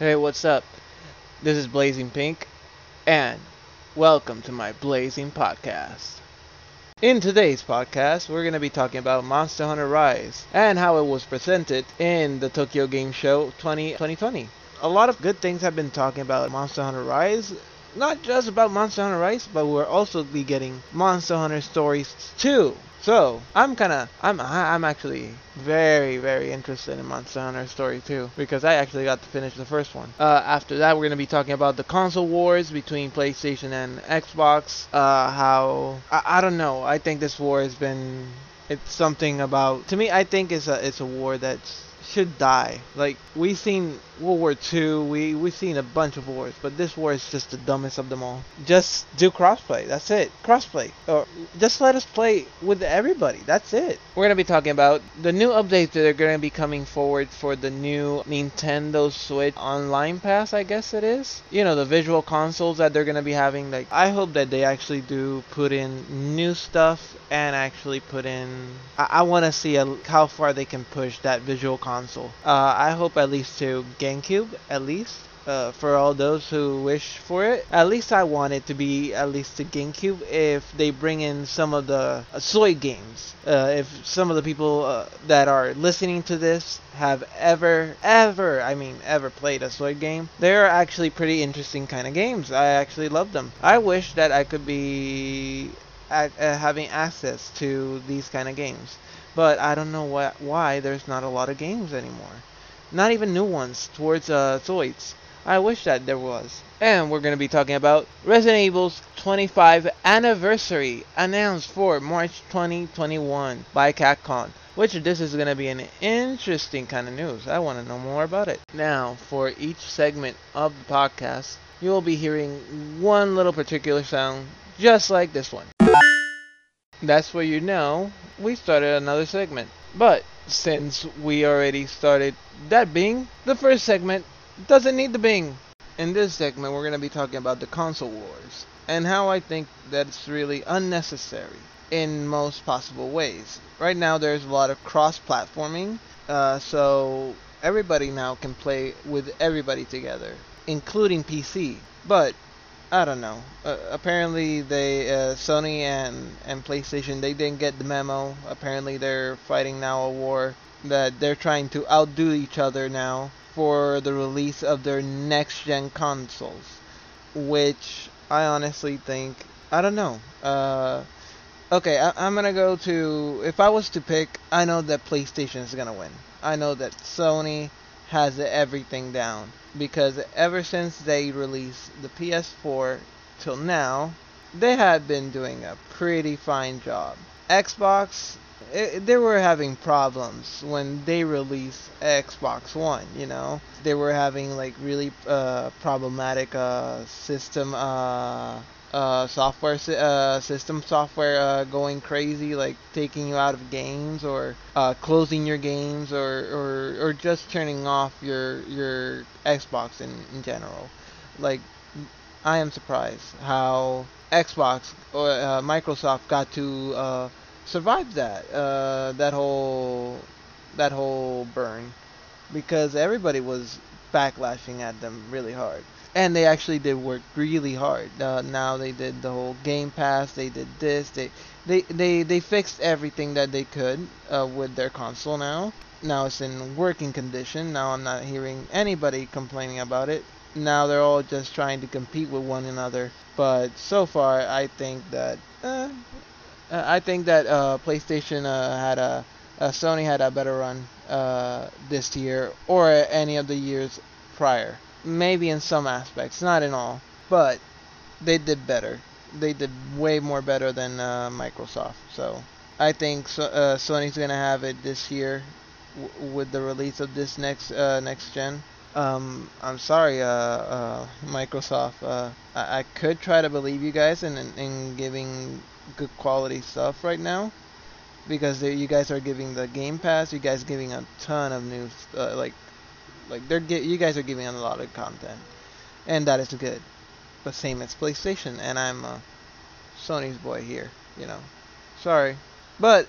Hey, what's up? This is Blazing Pink, and welcome to my Blazing Podcast. In today's podcast, we're going to be talking about Monster Hunter Rise and how it was presented in the Tokyo Game Show 2020. A lot of good things have been talking about Monster Hunter Rise. Not just about Monster Hunter Rise, but we're also be getting Monster Hunter Stories 2. So I'm kind of I'm I'm actually very very interested in Monster Hunter Story 2 because I actually got to finish the first one. Uh, after that, we're gonna be talking about the console wars between PlayStation and Xbox. Uh, how I, I don't know. I think this war has been it's something about to me. I think it's a it's a war that's should die. Like we've seen World War II, we we've seen a bunch of wars, but this war is just the dumbest of them all. Just do crossplay. That's it. Crossplay, or just let us play with everybody. That's it. We're gonna be talking about the new updates that are gonna be coming forward for the new Nintendo Switch Online Pass. I guess it is. You know the virtual consoles that they're gonna be having. Like I hope that they actually do put in new stuff and actually put in. I, I want to see a, how far they can push that virtual console. Uh, I hope at least to GameCube, at least. Uh, for all those who wish for it. At least I want it to be at least to GameCube if they bring in some of the uh, Zoids games. Uh, if some of the people uh, that are listening to this have ever, ever, I mean, ever played a Zoids game, they're actually pretty interesting kind of games. I actually love them. I wish that I could be uh, having access to these kind of games. But I don't know why there's not a lot of games anymore. Not even new ones towards uh, Zoids. I wish that there was. And we're going to be talking about Resident Evil's 25th anniversary announced for March 2021 by Capcom. Which this is going to be an interesting kind of news. I want to know more about it. Now, for each segment of the podcast, you will be hearing one little particular sound just like this one. That's where you know we started another segment. But since we already started that Bing, the first segment doesn't need the Bing. In this segment, we're going to be talking about the console wars and how I think that's really unnecessary in most possible ways. Right now, there's a lot of cross platforming, uh, so everybody now can play with everybody together, including PC. But I don't know. Uh, apparently, they uh, Sony and and PlayStation they didn't get the memo. Apparently, they're fighting now a war that they're trying to outdo each other now for the release of their next gen consoles, which I honestly think I don't know. Uh, okay, I, I'm gonna go to if I was to pick, I know that PlayStation is gonna win. I know that Sony has everything down because ever since they released the PS4 till now, they have been doing a pretty fine job. Xbox, it, they were having problems when they released Xbox One, you know. They were having like really uh, problematic uh, system uh, uh, software uh, system software uh, going crazy, like taking you out of games or uh, closing your games or, or or just turning off your your Xbox in, in general. Like I am surprised how Xbox or uh, Microsoft got to survive that that whole that whole burn because everybody was backlashing at them really hard and they actually did work really hard. Uh, now they did the whole Game Pass. They did this. They they they they fixed everything that they could uh, with their console now. Now it's in working condition. Now I'm not hearing anybody complaining about it. Now they're all just trying to compete with one another. But so far, I think that uh, I think that uh, PlayStation uh, had a uh, Sony had a better run this year or any of the years prior maybe in some aspects, not in all, but they did better. They did way more better than uh, Microsoft. So I think so, uh, Sony's gonna have it this year with the release of this next uh, next gen. Um, I'm sorry, uh, uh, Microsoft. Uh, I-, I could try to believe you guys in, in, in giving good quality stuff right now because you guys are giving the Game Pass. You guys giving a ton of new like like they're get, you guys are giving a lot of content, and that is good. But same as PlayStation, and I'm a Sony's boy here. You know, sorry, but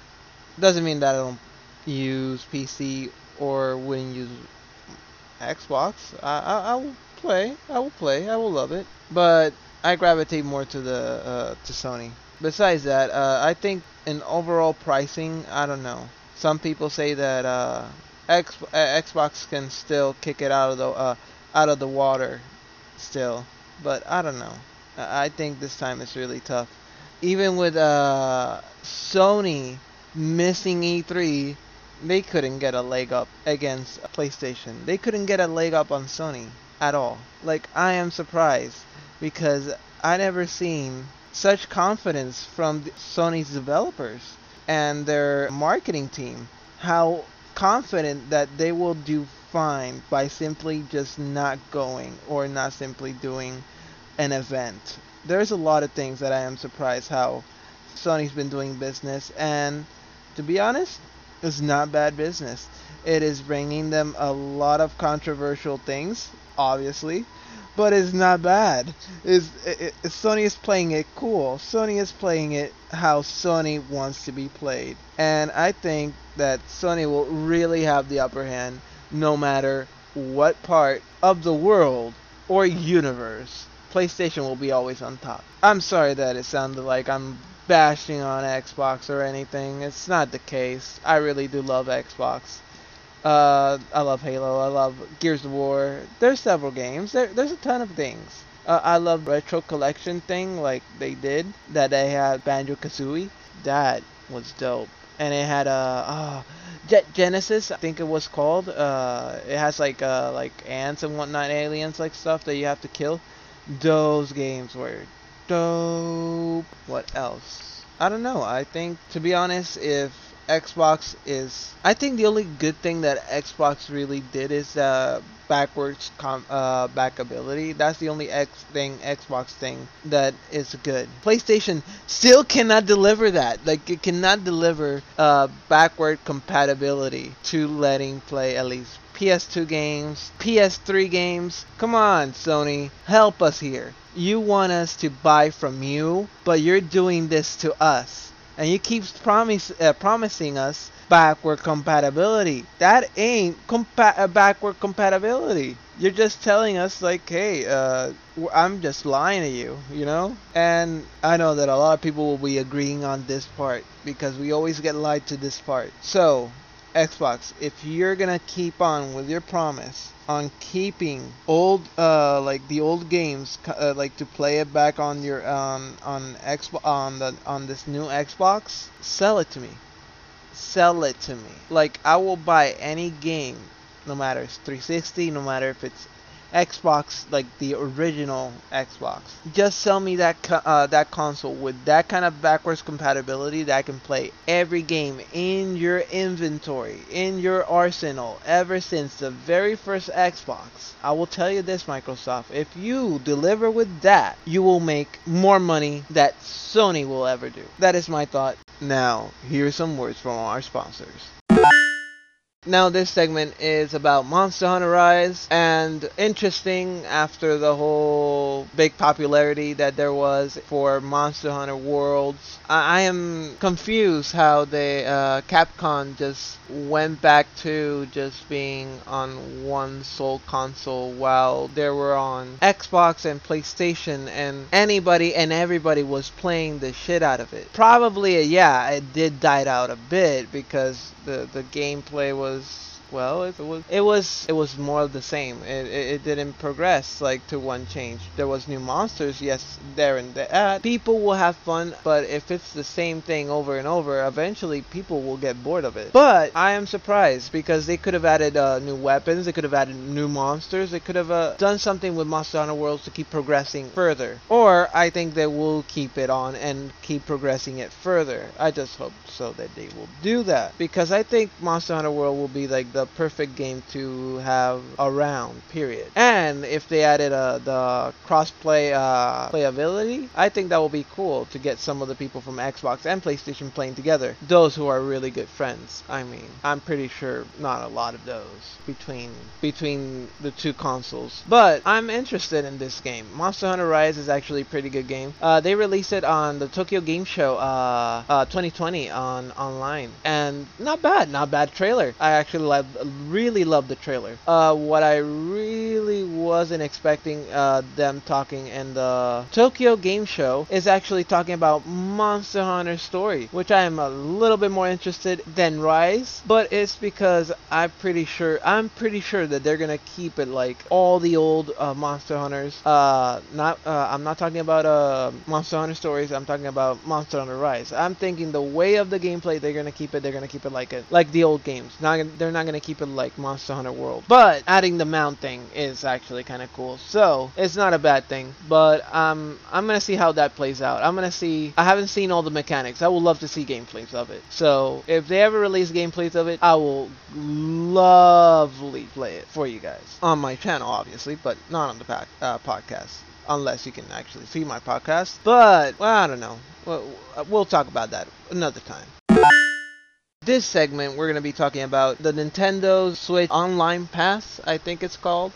doesn't mean that I don't use PC or wouldn't use Xbox, I, I, I will play. I will play. I will love it. But I gravitate more to the uh, to Sony. Besides that, uh, I think in overall pricing, I don't know. Some people say that uh, X, uh, Xbox can still kick it out of the uh, out of the water, still. But I don't know. I think this time it's really tough. Even with uh, Sony missing E3, they couldn't get a leg up against PlayStation. They couldn't get a leg up on Sony at all. Like I am surprised because I never seen such confidence from Sony's developers and their marketing team. How confident that they will do fine by simply just not going or not simply doing an event. There's a lot of things that I am surprised how Sony's been doing business and to be honest, it's not bad business. It is bringing them a lot of controversial things, obviously, but it's not bad. Is Sony is playing it cool. Sony is playing it how Sony wants to be played, and I think that Sony will really have the upper hand no matter what part of the world or universe. PlayStation will be always on top. I'm sorry that it sounded like I'm bashing on Xbox or anything. It's not the case. I really do love Xbox. Uh, I love Halo. I love Gears of War. There's several games. There, there's a ton of things. Uh, I love retro collection thing like they did that they had Banjo Kazooie. That was dope. And it had a uh, Jet Genesis, I think it was called. Uh, it has like uh, like ants and whatnot, aliens like stuff that you have to kill. Those games were dope. What else? I don't know. I think to be honest, if Xbox is. I think the only good thing that Xbox really did is uh, backwards com- uh, backability. That's the only X thing, Xbox thing that is good. PlayStation still cannot deliver that. Like it cannot deliver uh, backward compatibility to letting play at least PS2 games, PS3 games. Come on, Sony, help us here. You want us to buy from you, but you're doing this to us and you keep promise, uh, promising us backward compatibility. That ain't compa- uh, backward compatibility. You're just telling us like, hey, uh, I'm just lying to you, you know? And I know that a lot of people will be agreeing on this part because we always get lied to this part. So, Xbox, if you're gonna keep on with your promise on keeping old uh like the old games uh, like to play it back on your um on Xbox on the on this new Xbox? Sell it to me. Sell it to me. Like I will buy any game no matter it's 360 no matter if it's Xbox, like the original Xbox. Just sell me that co- uh, that console with that kind of backwards compatibility that I can play every game in your inventory, in your arsenal, ever since the very first Xbox. I will tell you this, Microsoft, if you deliver with that, you will make more money that Sony will ever do. That is my thought. Now, here's some words from our sponsors. Now this segment is about Monster Hunter Rise and interesting after the whole big popularity that there was for Monster Hunter Worlds. I, I am confused how they uh, Capcom just went back to just being on one sole console while they were on Xbox and PlayStation and anybody and everybody was playing the shit out of it. Probably yeah, it did die out a bit because the the gameplay was because well, it was it was it was more of the same. It, it, it, didn't progress like to one change. There was new monsters, yes, there and there. People will have fun, but if it's the same thing over and over, eventually people will get bored of it. But I am surprised because they could have added uh, new weapons, they could have added new monsters, they could have uh, done something with Monster Hunter Worlds to keep progressing further. Or I think they will keep it on and keep progressing it further. I just hope so that they will do that because I think Monster Hunter World will be like the perfect game to have around. Period. And if they added uh, the cross-play uh, playability, I think that will be cool to get some of the people from Xbox and PlayStation playing together. Those who are really good friends. I mean, I'm pretty sure not a lot of those between between the two consoles. But I'm interested in this game. Monster Hunter Rise is actually a pretty good game. Uh, they released it on the Tokyo Game Show uh, uh 2020 on online, and not bad, not bad trailer. I actually like really love the trailer. Uh, what I really wasn't expecting uh, them talking in the Tokyo Game Show is actually talking about Monster Hunter story, which I am a little bit more interested than Rise, but it's because I'm pretty sure I'm pretty sure that they're gonna keep it like all the old uh, Monster Hunters. Uh, not uh, I'm not talking about uh, Monster Hunter stories. I'm talking about Monster Hunter Rise. I'm thinking the way of the gameplay they're gonna keep it. They're gonna keep it like it like the old games. Not they're not gonna keep it like Monster Hunter World. But adding the mount thing is actually kind of cool. So it's not a bad thing. But um, I'm gonna see how that plays out. I'm gonna see. I haven't seen all the mechanics. I would love to see gameplays of it. So if they ever release gameplays of it, I will lovely play it for you guys on my channel, obviously, but not on the pack, uh, podcast unless you can actually see my podcast. But well, I don't know. We'll, we'll talk about that another time. This segment, we're going to be talking about the Nintendo Switch Online Pass, I think it's called.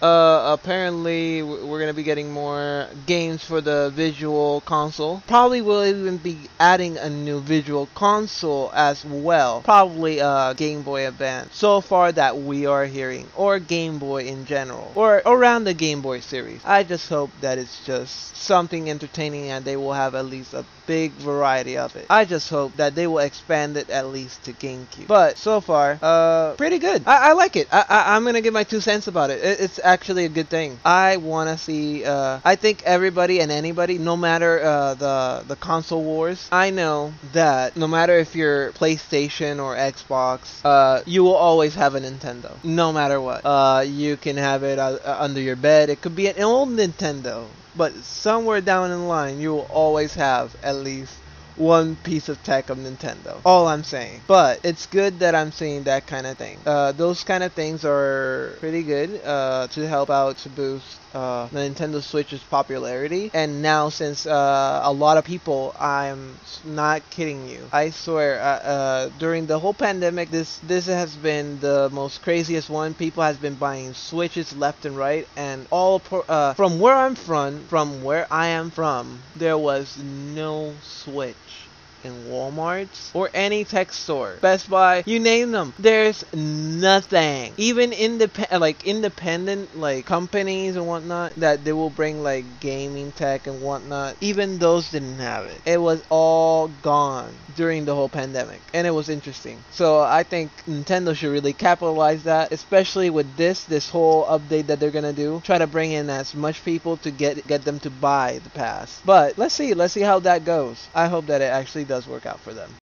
Uh, apparently, we're going to be getting more games for the Virtual Console. Probably will even be adding a new Virtual Console as well. Probably a Game Boy Advance. So far that we are hearing, or Game Boy in general, or around the Game Boy series. I just hope that it's just something entertaining and they will have at least a big variety of it. I just hope that they will expand it at least to GameCube. But so far, uh, pretty good. I, I like it. I, I, am gonna give my two cents about it. it it's actually a good thing. I want to see. Uh, I think everybody and anybody, no matter uh, the the console wars, I know that no matter if you're PlayStation or Xbox, uh, you will always have a Nintendo, no matter what. Uh, you can have it uh, under your bed. It could be an old Nintendo, but somewhere down in line, you will always have at least one piece of tech of Nintendo. All I'm saying. But it's good that I'm seeing that kind of thing. Uh, those kind of things are pretty good uh, to help out to boost uh, the Nintendo Switch's popularity. And now, since uh, a lot of people, I'm not kidding you, I swear, uh, uh, during the whole pandemic, this this has been the most craziest one. People has been buying Switches left and right, and all pro- uh, from where I'm from, from where I am from, there was no Switch in Walmart's or any tech store, Best Buy, you name them. There's nothing. Even independent, like independent, like companies and whatnot that they will bring like gaming tech and whatnot. Even those didn't have it. It was all gone during the whole pandemic, and it was interesting. So I think Nintendo should really capitalize that, especially with this this whole update that they're gonna do. Try to bring in as much people to get get them to buy the pass. But let's see, let's see how that goes. I hope that it actually does work out for them.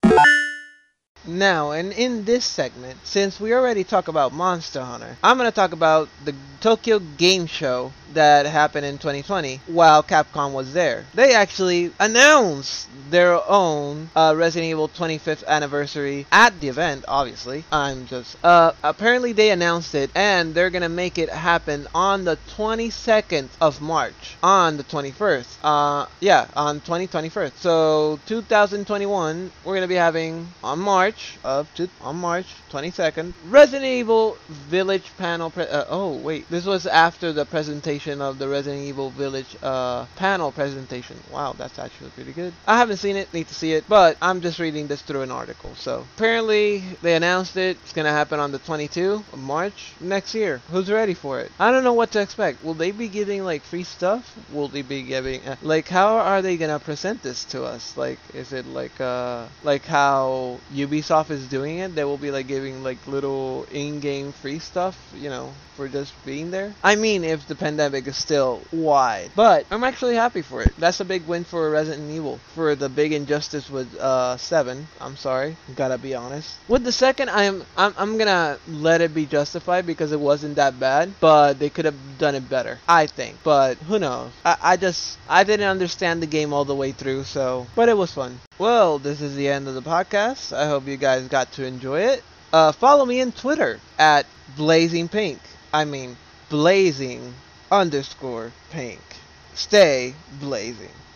Now, and in this segment, since we already talk about Monster Hunter, I'm going to talk about the Tokyo Game Show that happened in 2020 while Capcom was there. They actually announced their own uh, Resident Evil 25th anniversary at the event, obviously. I'm just. Uh, apparently, they announced it and they're going to make it happen on the 22nd of March. On the 21st. Uh, yeah, on 2021st. So, 2021, we're going to be having on March of two, on March 22nd Resident Evil Village panel. Uh, oh, wait. This was after the presentation of the Resident Evil Village uh, panel presentation. Wow, that's actually pretty good. I haven't seen it, need to see it, but I'm just reading this through an article. So apparently they announced it. It's gonna happen on the 22 of March next year. Who's ready for it? I don't know what to expect. Will they be giving like free stuff? Will they be giving uh, like how are they gonna present this to us? Like is it like uh like how Ubisoft is doing it? They will be like giving like little in-game free stuff, you know, for just being there. I mean, if the pandemic is still wide, but I'm actually happy for it. That's a big win for Resident Evil. For the big injustice with uh seven, I'm sorry, gotta be honest. With the second, I'm I'm I'm gonna let it be justified because it wasn't that bad, but they could have done it better, I think. But who knows? I I just I didn't understand the game all the way through, so but it was fun. Well, this is the end of the podcast. I hope you guys got to enjoy it. Uh, follow me on Twitter at Blazing Pink. I mean, blazing underscore pink. Stay blazing.